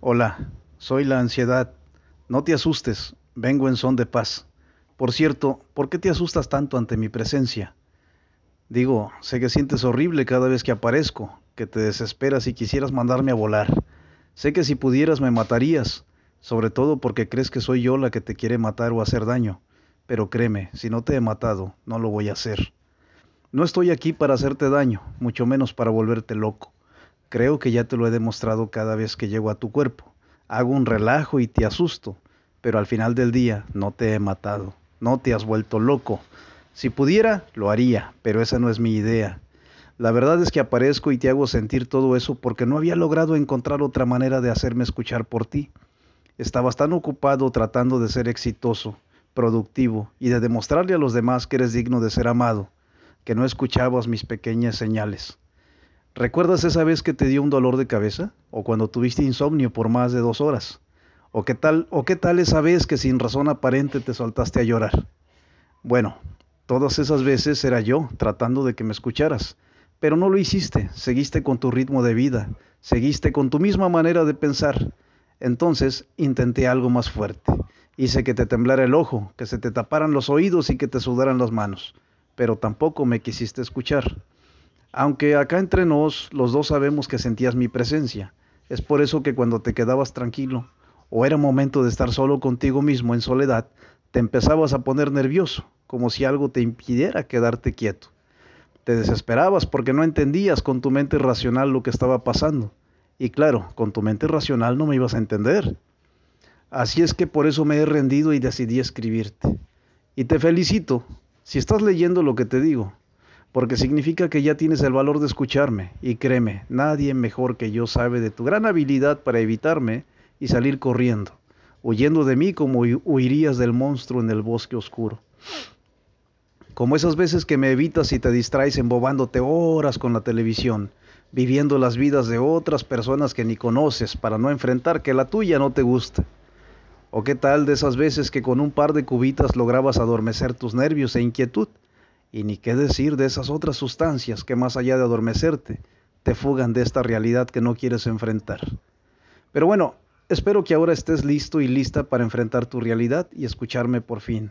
Hola, soy la ansiedad. No te asustes, vengo en son de paz. Por cierto, ¿por qué te asustas tanto ante mi presencia? Digo, sé que sientes horrible cada vez que aparezco, que te desesperas y quisieras mandarme a volar. Sé que si pudieras me matarías, sobre todo porque crees que soy yo la que te quiere matar o hacer daño. Pero créeme, si no te he matado, no lo voy a hacer. No estoy aquí para hacerte daño, mucho menos para volverte loco. Creo que ya te lo he demostrado cada vez que llego a tu cuerpo. Hago un relajo y te asusto, pero al final del día no te he matado, no te has vuelto loco. Si pudiera, lo haría, pero esa no es mi idea. La verdad es que aparezco y te hago sentir todo eso porque no había logrado encontrar otra manera de hacerme escuchar por ti. Estabas tan ocupado tratando de ser exitoso, productivo y de demostrarle a los demás que eres digno de ser amado, que no escuchabas mis pequeñas señales. ¿Recuerdas esa vez que te dio un dolor de cabeza? ¿O cuando tuviste insomnio por más de dos horas? ¿O qué tal, o qué tal esa vez que sin razón aparente te soltaste a llorar? Bueno, todas esas veces era yo tratando de que me escucharas, pero no lo hiciste, seguiste con tu ritmo de vida, seguiste con tu misma manera de pensar. Entonces intenté algo más fuerte. Hice que te temblara el ojo, que se te taparan los oídos y que te sudaran las manos, pero tampoco me quisiste escuchar. Aunque acá entre nos, los dos sabemos que sentías mi presencia. Es por eso que cuando te quedabas tranquilo, o era momento de estar solo contigo mismo en soledad, te empezabas a poner nervioso, como si algo te impidiera quedarte quieto. Te desesperabas porque no entendías con tu mente racional lo que estaba pasando. Y claro, con tu mente racional no me ibas a entender. Así es que por eso me he rendido y decidí escribirte. Y te felicito si estás leyendo lo que te digo, porque significa que ya tienes el valor de escucharme, y créeme, nadie mejor que yo sabe de tu gran habilidad para evitarme y salir corriendo, huyendo de mí como huirías del monstruo en el bosque oscuro. Como esas veces que me evitas y te distraes embobándote horas con la televisión, viviendo las vidas de otras personas que ni conoces para no enfrentar que la tuya no te gusta. ¿O qué tal de esas veces que con un par de cubitas lograbas adormecer tus nervios e inquietud? Y ni qué decir de esas otras sustancias que más allá de adormecerte, te fugan de esta realidad que no quieres enfrentar. Pero bueno, espero que ahora estés listo y lista para enfrentar tu realidad y escucharme por fin.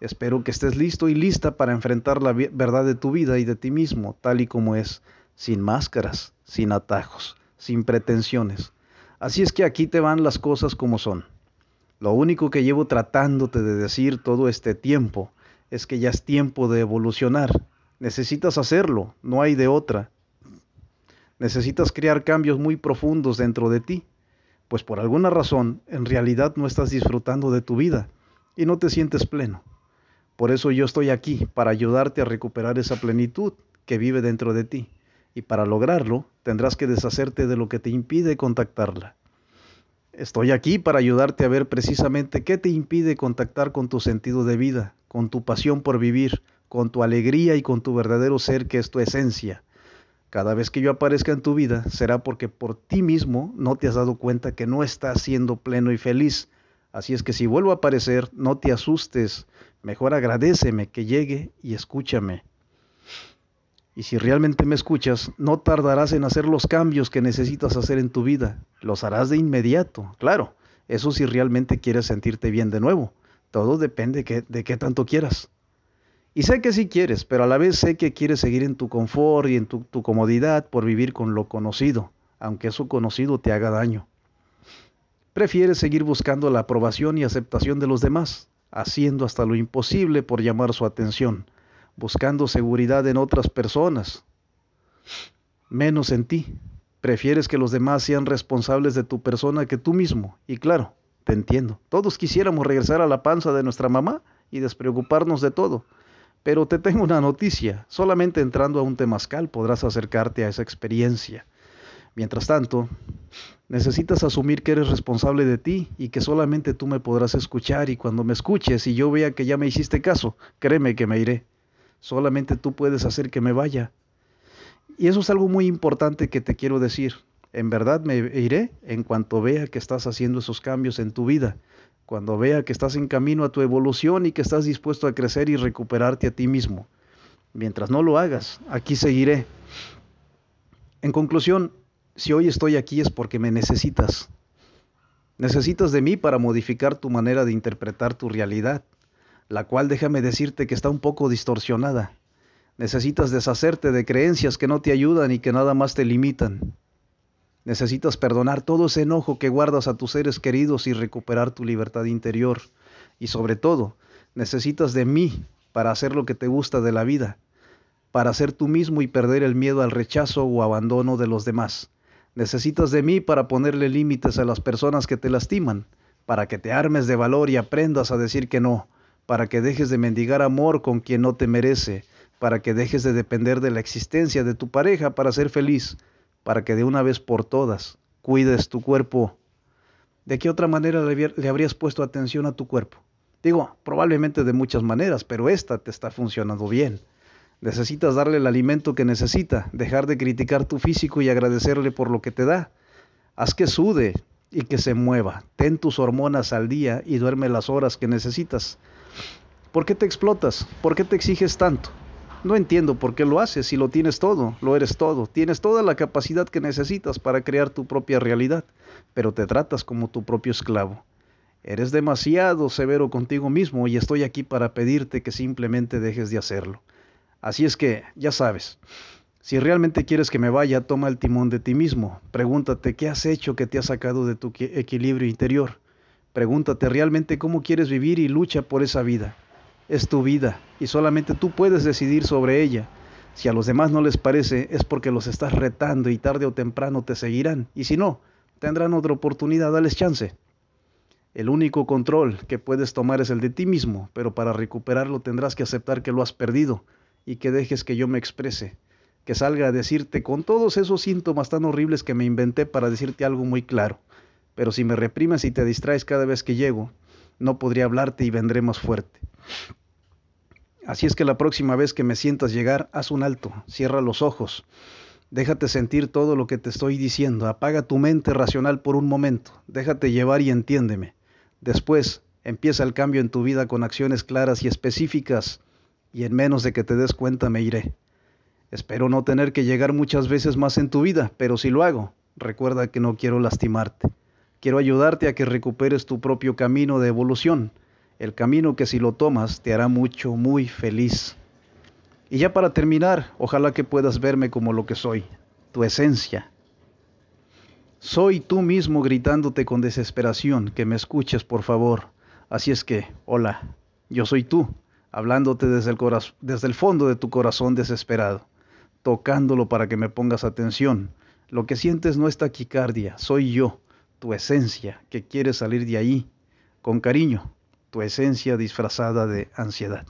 Espero que estés listo y lista para enfrentar la verdad de tu vida y de ti mismo, tal y como es, sin máscaras, sin atajos, sin pretensiones. Así es que aquí te van las cosas como son. Lo único que llevo tratándote de decir todo este tiempo es que ya es tiempo de evolucionar. Necesitas hacerlo, no hay de otra. Necesitas crear cambios muy profundos dentro de ti, pues por alguna razón en realidad no estás disfrutando de tu vida y no te sientes pleno. Por eso yo estoy aquí, para ayudarte a recuperar esa plenitud que vive dentro de ti. Y para lograrlo tendrás que deshacerte de lo que te impide contactarla. Estoy aquí para ayudarte a ver precisamente qué te impide contactar con tu sentido de vida, con tu pasión por vivir, con tu alegría y con tu verdadero ser que es tu esencia. Cada vez que yo aparezca en tu vida será porque por ti mismo no te has dado cuenta que no estás siendo pleno y feliz. Así es que si vuelvo a aparecer, no te asustes, mejor agradeceme que llegue y escúchame. Y si realmente me escuchas, no tardarás en hacer los cambios que necesitas hacer en tu vida. Los harás de inmediato, claro. Eso si realmente quieres sentirte bien de nuevo. Todo depende de qué tanto quieras. Y sé que sí quieres, pero a la vez sé que quieres seguir en tu confort y en tu, tu comodidad por vivir con lo conocido, aunque eso conocido te haga daño. Prefieres seguir buscando la aprobación y aceptación de los demás, haciendo hasta lo imposible por llamar su atención buscando seguridad en otras personas, menos en ti. Prefieres que los demás sean responsables de tu persona que tú mismo. Y claro, te entiendo. Todos quisiéramos regresar a la panza de nuestra mamá y despreocuparnos de todo. Pero te tengo una noticia. Solamente entrando a un temazcal podrás acercarte a esa experiencia. Mientras tanto, necesitas asumir que eres responsable de ti y que solamente tú me podrás escuchar y cuando me escuches y yo vea que ya me hiciste caso, créeme que me iré. Solamente tú puedes hacer que me vaya. Y eso es algo muy importante que te quiero decir. En verdad me iré en cuanto vea que estás haciendo esos cambios en tu vida, cuando vea que estás en camino a tu evolución y que estás dispuesto a crecer y recuperarte a ti mismo. Mientras no lo hagas, aquí seguiré. En conclusión, si hoy estoy aquí es porque me necesitas. Necesitas de mí para modificar tu manera de interpretar tu realidad, la cual déjame decirte que está un poco distorsionada. Necesitas deshacerte de creencias que no te ayudan y que nada más te limitan. Necesitas perdonar todo ese enojo que guardas a tus seres queridos y recuperar tu libertad interior. Y sobre todo, necesitas de mí para hacer lo que te gusta de la vida, para ser tú mismo y perder el miedo al rechazo o abandono de los demás. Necesitas de mí para ponerle límites a las personas que te lastiman, para que te armes de valor y aprendas a decir que no, para que dejes de mendigar amor con quien no te merece, para que dejes de depender de la existencia de tu pareja para ser feliz, para que de una vez por todas cuides tu cuerpo. ¿De qué otra manera le, habrías puesto atención a tu cuerpo? Digo, probablemente de muchas maneras, pero esta te está funcionando bien. Necesitas darle el alimento que necesita, dejar de criticar tu físico y agradecerle por lo que te da. Haz que sude y que se mueva. Ten tus hormonas al día y duerme las horas que necesitas. ¿Por qué te explotas? ¿Por qué te exiges tanto? No entiendo por qué lo haces si lo tienes todo, lo eres todo, tienes toda la capacidad que necesitas para crear tu propia realidad, pero te tratas como tu propio esclavo. Eres demasiado severo contigo mismo y estoy aquí para pedirte que simplemente dejes de hacerlo. Así es que, ya sabes, si realmente quieres que me vaya, toma el timón de ti mismo. Pregúntate qué has hecho que te ha sacado de tu equilibrio interior. Pregúntate realmente cómo quieres vivir y lucha por esa vida es tu vida y solamente tú puedes decidir sobre ella. Si a los demás no les parece, es porque los estás retando y tarde o temprano te seguirán. Y si no, tendrán otra oportunidad, dales chance. El único control que puedes tomar es el de ti mismo, pero para recuperarlo tendrás que aceptar que lo has perdido y que dejes que yo me exprese, que salga a decirte con todos esos síntomas tan horribles que me inventé para decirte algo muy claro. Pero si me reprimes y te distraes cada vez que llego, no podría hablarte y vendré más fuerte. Así es que la próxima vez que me sientas llegar, haz un alto, cierra los ojos, déjate sentir todo lo que te estoy diciendo, apaga tu mente racional por un momento, déjate llevar y entiéndeme. Después, empieza el cambio en tu vida con acciones claras y específicas, y en menos de que te des cuenta me iré. Espero no tener que llegar muchas veces más en tu vida, pero si lo hago, recuerda que no quiero lastimarte. Quiero ayudarte a que recuperes tu propio camino de evolución el camino que si lo tomas te hará mucho, muy feliz. Y ya para terminar, ojalá que puedas verme como lo que soy, tu esencia. Soy tú mismo gritándote con desesperación, que me escuches por favor. Así es que, hola, yo soy tú, hablándote desde el, desde el fondo de tu corazón desesperado, tocándolo para que me pongas atención. Lo que sientes no es taquicardia, soy yo, tu esencia, que quiere salir de ahí, con cariño, tu esencia disfrazada de ansiedad.